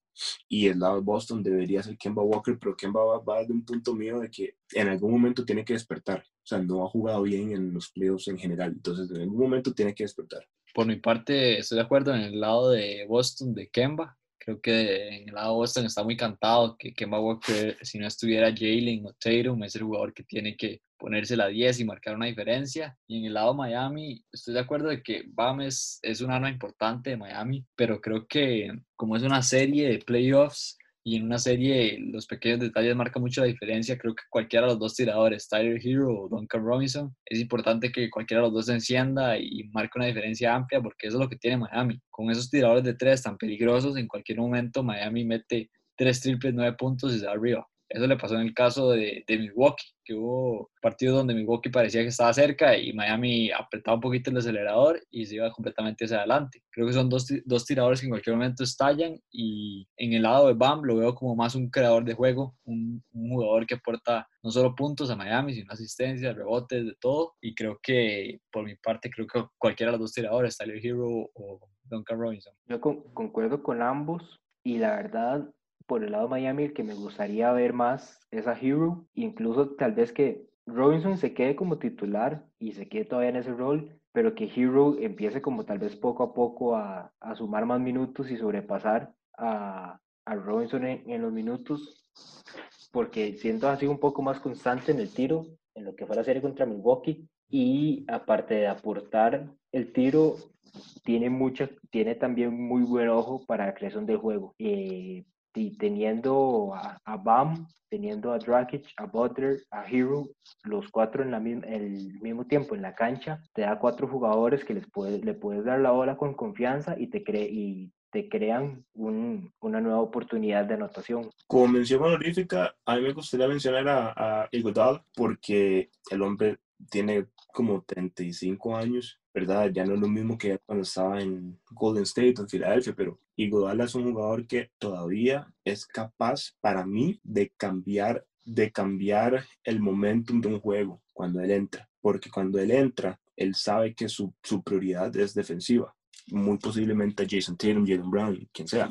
y el lado de Boston debería ser Kemba Walker, pero Kemba va, va de un punto mío de que en algún momento tiene que despertar. O sea, no ha jugado bien en los playoffs en general. Entonces, en algún momento tiene que despertar. Por mi parte, estoy de acuerdo en el lado de Boston, de Kemba. Creo que en el lado Boston está muy cantado que Kemba Walker, si no estuviera Jalen o Tatum, es el jugador que tiene que ponerse la 10 y marcar una diferencia. Y en el lado Miami, estoy de acuerdo de que Bam es, es un arma importante de Miami, pero creo que como es una serie de playoffs, y en una serie los pequeños detalles marcan mucho la diferencia. Creo que cualquiera de los dos tiradores, Tyler Hero o Duncan Robinson, es importante que cualquiera de los dos se encienda y marque una diferencia amplia porque eso es lo que tiene Miami. Con esos tiradores de tres tan peligrosos, en cualquier momento Miami mete tres triples, nueve puntos y se arriba. Eso le pasó en el caso de, de, Milwaukee, que hubo partidos donde Milwaukee parecía que estaba cerca y Miami apretaba un poquito el acelerador y se iba completamente hacia adelante. Creo que son dos, dos tiradores que en cualquier momento estallan y en el lado de Bam lo veo como más un creador de juego, un, un jugador que aporta no solo puntos a Miami, sino asistencias, rebotes, de todo. Y creo que por mi parte, creo que cualquiera de los dos tiradores, Tyler Hero o Duncan Robinson. Yo concuerdo con ambos y la verdad por el lado de Miami, el que me gustaría ver más es a Hero, incluso tal vez que Robinson se quede como titular y se quede todavía en ese rol, pero que Hero empiece como tal vez poco a poco a, a sumar más minutos y sobrepasar a, a Robinson en, los minutos, porque siento así un poco más constante en el tiro, en lo que fue la serie contra Milwaukee, y aparte de aportar el tiro, tiene, tiene también muy buen ojo para la creación del juego. Eh, y teniendo a, Bam, teniendo a Drakic, a Butler, a Hero, los cuatro en la, el mismo tiempo en la cancha, te da cuatro jugadores que les puede, le puedes dar la bola con confianza y te, cree y te crean un, una nueva oportunidad de anotación. Como mención honorífica, a mí me gustaría mencionar a, a Iguodala porque el hombre tiene como 35 años, ¿verdad? Ya no es lo mismo que cuando estaba en Golden State o en Filadelfia, pero Iguodala es un jugador que todavía es capaz para mí de cambiar de cambiar el momentum de un juego cuando él entra, porque cuando él entra, él sabe que su, su prioridad es defensiva, muy posiblemente Jason Tatum, Jalen Brown, quien sea,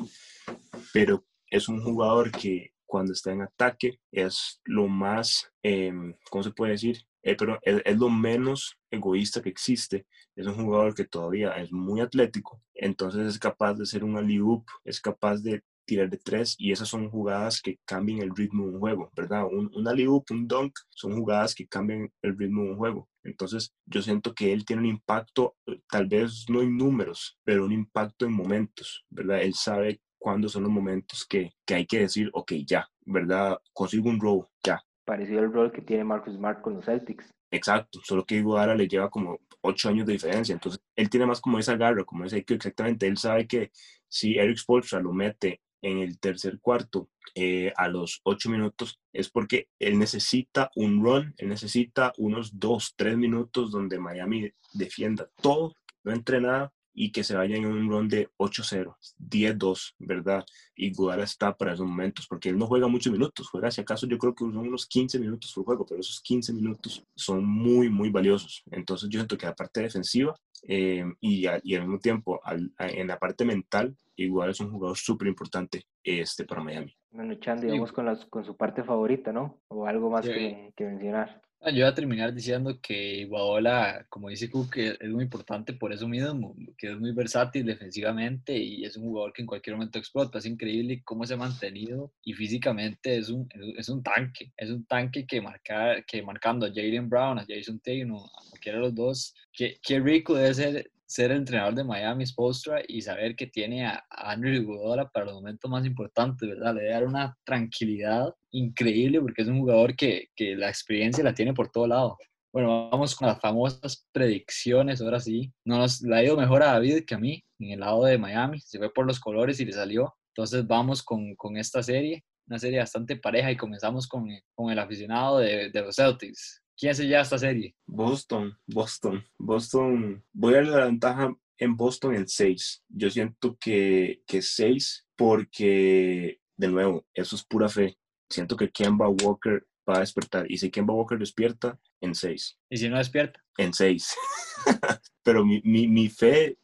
pero es un jugador que cuando está en ataque es lo más, eh, ¿cómo se puede decir? Eh, pero es, lo menos egoísta que existe. Es un jugador que todavía es muy atlético, entonces es capaz de ser un alley es capaz de tirar de tres y esas son jugadas que cambian el ritmo de un juego, ¿verdad? Un, un alley un dunk, son jugadas que cambian el ritmo de un juego. Entonces yo siento que él tiene un impacto, eh, tal vez no en números, pero un impacto en momentos, ¿verdad? Él sabe cuándo son los momentos que, que hay que decir, ok, ya, ¿verdad? Consigo un robo, ya, parecido al rol que tiene Marcus Smart con los Celtics. Exacto, solo que Iguodala le lleva como ocho años de diferencia, entonces él tiene más como esa garra, como ese que exactamente, él sabe que si Eric Spoelstra lo mete en el tercer cuarto eh, a los ocho minutos es porque él necesita un run, él necesita unos dos, tres minutos donde Miami defienda todo, no entre nada y que se vayan en un run de 8-0, 10-2, ¿verdad? Y Gudala está para esos momentos, porque él no juega muchos minutos, juega si acaso yo creo que son unos 15 minutos por juego, pero esos 15 minutos son muy, muy valiosos. Entonces yo siento que la parte defensiva eh, y, y, al mismo tiempo en la parte mental, igual es un jugador súper importante este, para Miami. Bueno, Chan, digamos con, las, con su parte favorita, ¿no? O algo más que, que mencionar. Ah, yo voy a terminar diciendo que Iguadola, como dice Cook, es muy importante por eso mismo, que es muy versátil defensivamente y es un jugador que en cualquier momento explota. Es increíble cómo se ha mantenido y físicamente es un, es un tanque. Es un tanque que, marca, que marcando a Jaden Brown, a Jason Taylor, a cualquiera de los dos, qué, qué rico debe ser ser entrenador de Miami Spostra y saber que tiene a Andrew Iguodala para los momentos más importantes, ¿verdad? Le debe dar una tranquilidad increíble porque es un jugador que, que la experiencia la tiene por todo lado. Bueno, vamos con las famosas predicciones, ahora sí. No nos la ha ido mejor a David que a mí en el lado de Miami. Se fue por los colores y le salió. Entonces vamos con, con esta serie, una serie bastante pareja y comenzamos con, con el aficionado de, de los Celtics. ¿Quién se lleva esta serie? Boston, Boston. Boston, voy a darle la ventaja en Boston en 6. Yo siento que 6 porque, de nuevo, eso es pura fe. Siento que Kemba Walker va a despertar. Y si Kemba Walker despierta, en 6. ¿Y si no despierta? En 6. Pero mi, mi, mi, fe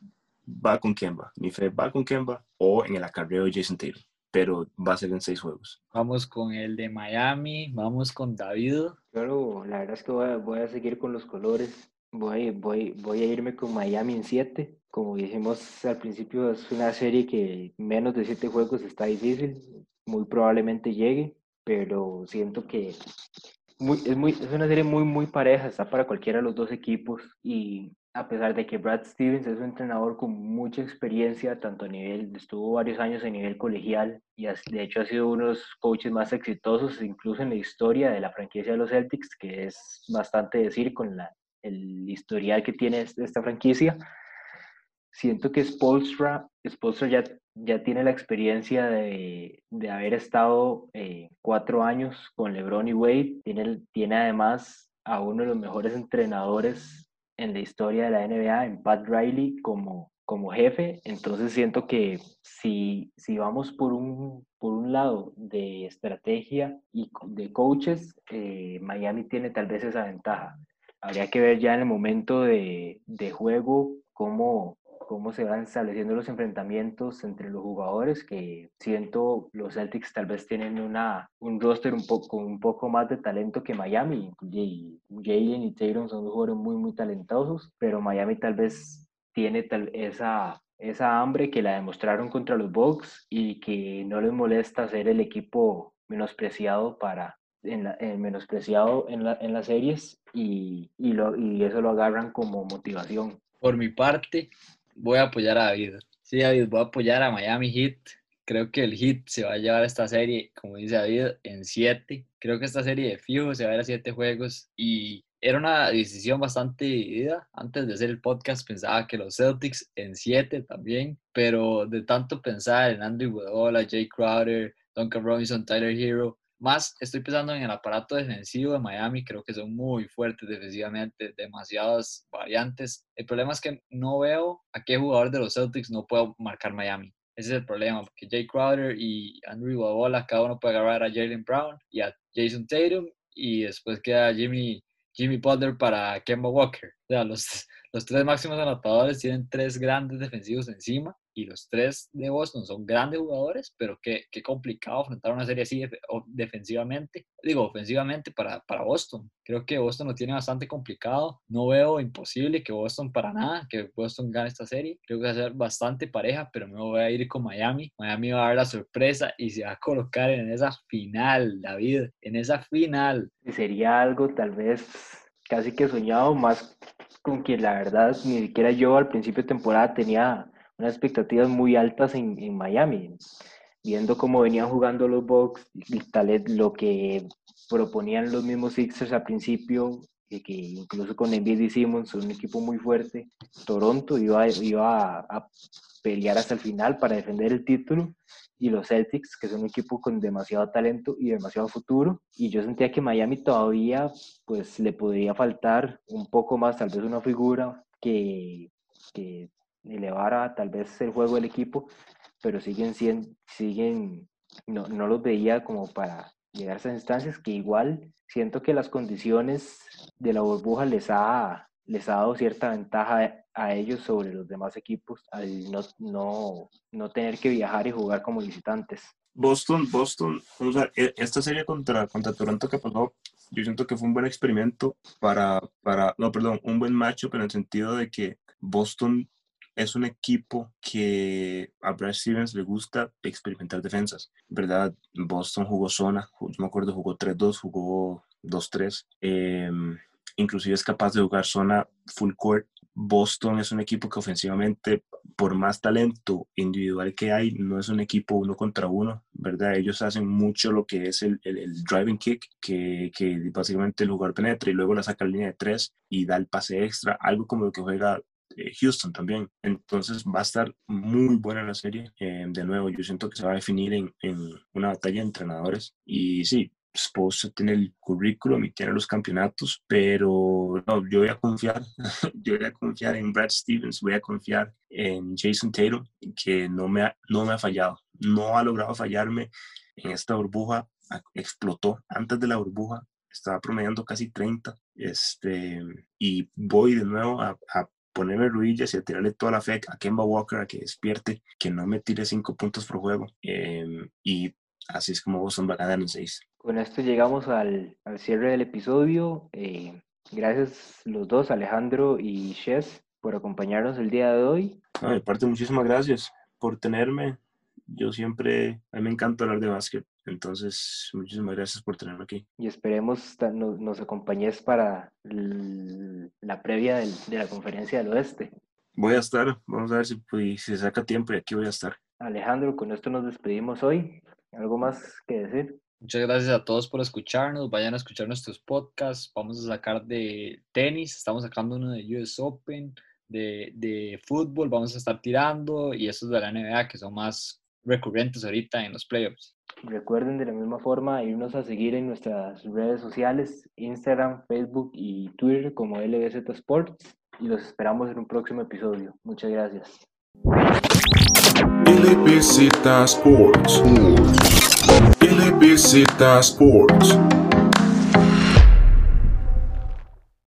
va con Kemba. Mi fe va con Kemba o en el acarreo de Jason Taylor pero va a ser en seis juegos. Vamos con el de Miami, vamos con David. Claro, la verdad es que voy a, seguir con los colores. Voy, voy, voy a irme con Miami en siete. Como dijimos al principio, es una serie que menos de siete juegos está difícil. Muy probablemente llegue, pero siento que muy, es, muy, es una serie muy, muy pareja. Está para cualquiera de los dos equipos. Y a pesar de que Brad Stevens es un entrenador con mucha experiencia, tanto a nivel, estuvo varios años a nivel colegial y de hecho ha sido uno de los coaches más exitosos incluso en la historia de la franquicia de los Celtics, que es bastante decir con la, el historial que tiene esta franquicia. Siento que Spolstra, Spolstra ya, ya tiene la experiencia de, de haber estado eh, cuatro años con LeBron y Wade. Tiene, tiene además a uno de los mejores entrenadores en la historia de la NBA, en Pat Riley, como, como jefe. Entonces siento que si, si vamos por un, por un lado de estrategia y de coaches, eh, Miami tiene tal vez esa ventaja. Habría que ver ya en el momento de, de juego cómo, cómo se van estableciendo los enfrentamientos entre los jugadores, que siento los Celtics tal vez tienen una, un roster un poco, un poco más de talento que Miami. Y Jalen y Tatum son dos jugadores muy, muy talentosos, pero Miami tal vez tiene tal, esa, esa hambre que la demostraron contra los Bucks y que no les molesta ser el equipo menospreciado para, en la, menospreciado en, la, en, las series y, y, lo, y eso lo agarran como motivación. Por mi parte, voy a apoyar a David. Sí, David, voy a apoyar a Miami Heat. Creo que el Heat se va a llevar esta serie, como dice David, en siete. Creo que esta serie de fijo se va a ir a siete juegos y era una decisión bastante dividida. Antes de hacer el podcast pensaba que los Celtics en siete también, pero de tanto pensar en Andrew Iguodala, Jay Crowder, Duncan Robinson, Tyler Hero, más estoy pensando en el aparato defensivo de Miami, creo que son muy fuertes defensivamente, demasiadas variantes. El problema es que no veo a qué jugador de los Celtics no puedo marcar Miami. Ese es el problema, porque Jay Crowder y Andrew Iguodala, cada uno puede agarrar a Jalen Brown y a Jason Tatum, y después queda Jimmy, Jimmy Butler para Kemba Walker. O sea, los, los tres máximos anotadores tienen tres grandes defensivos encima y los tres de Boston son grandes jugadores, pero qué, qué complicado enfrentar una serie así defensivamente, digo, ofensivamente para, para Boston. Creo que Boston lo tiene bastante complicado. No veo imposible que Boston para nada, que Boston gane esta serie. Creo que va a ser bastante pareja, pero me voy a ir con Miami. Miami va a dar la sorpresa y se va a colocar en esa final, David, en esa final. Sería algo tal vez casi que soñado, más con que la verdad ni siquiera yo al principio de temporada tenía unas expectativas muy altas en, en Miami, viendo cómo venían jugando los Bucks, tal lo que proponían los mismos Sixers al principio, que incluso con Embiid y Simmons un equipo muy fuerte. Toronto iba, iba a, a, pelear hasta el final para defender el título y los Celtics, que son un equipo con demasiado talento y demasiado futuro. Y yo sentía que Miami todavía pues le podría faltar un poco más, tal vez una figura que, que elevara tal vez el juego del equipo, pero siguen siguen, no, no los veía como para llegar a esas instancias que igual siento que las condiciones de la burbuja les ha, les ha dado cierta ventaja a ellos sobre los demás equipos al no, no, no tener que viajar y jugar como visitantes. Boston, Boston, e, esta serie contra, contra Toronto que pasó, yo siento que fue un buen experimento para, para, no, perdón, un buen matchup en el sentido de que Boston es un equipo que a Brad Stevens le gusta experimentar defensas, ¿verdad? Boston jugó zona, yo me acuerdo, jugó 3-2, jugó 2-3, eh, inclusive es capaz de jugar zona full court. Boston es un equipo que ofensivamente, por más talento individual que hay, no es un equipo uno contra uno, ¿verdad? Ellos hacen mucho lo que es el, el, driving kick, que, que, básicamente el jugador penetra y luego la saca a línea de tres y da el pase extra, algo como lo que juega eh, Houston también. Entonces va a estar muy buena la serie. Eh, de nuevo, yo siento que se va a definir en, en una batalla de entrenadores. Y sí, Spurs tiene el currículum y tiene los campeonatos, pero no, yo voy a confiar, yo voy a confiar en Brad Stevens, voy a confiar en Jason Tatum, que no me ha, no me ha fallado, no ha logrado fallarme en esta burbuja, explotó antes de la burbuja, estaba promediando casi 30, este, y voy de nuevo a, a ponerme rodillas y a tirarle toda la fe a Kemba Walker a que despierte, que no me tire cinco puntos por juego. Em, y así es como Boston va a ganar en seis. Con esto llegamos al, al cierre del episodio. Eh, gracias los dos, Alejandro y Shes, por acompañarnos el día de hoy. de parte, muchísimas gracias por tenerme yo siempre, a mí me encanta hablar de básquet. Entonces, muchísimas gracias por tenerme aquí. Y esperemos nos, nos acompañes para la previa del- de la conferencia del oeste. Voy a estar, vamos a ver si, pues, si se saca tiempo y aquí voy a estar. Alejandro, con esto nos despedimos hoy. ¿Algo más que decir? Muchas gracias a todos por escucharnos. Vayan a escuchar nuestros podcasts. Vamos a sacar de tenis. Estamos sacando uno de US Open, de, de fútbol. Vamos a estar tirando y estos de la NBA que son más recurrentes ahorita en los playoffs. Recuerden de la misma forma irnos a seguir en nuestras redes sociales, Instagram, Facebook y Twitter como LBZ Sports. Y los esperamos en un próximo episodio. Muchas gracias. LBZ Sports. LBZ Sports.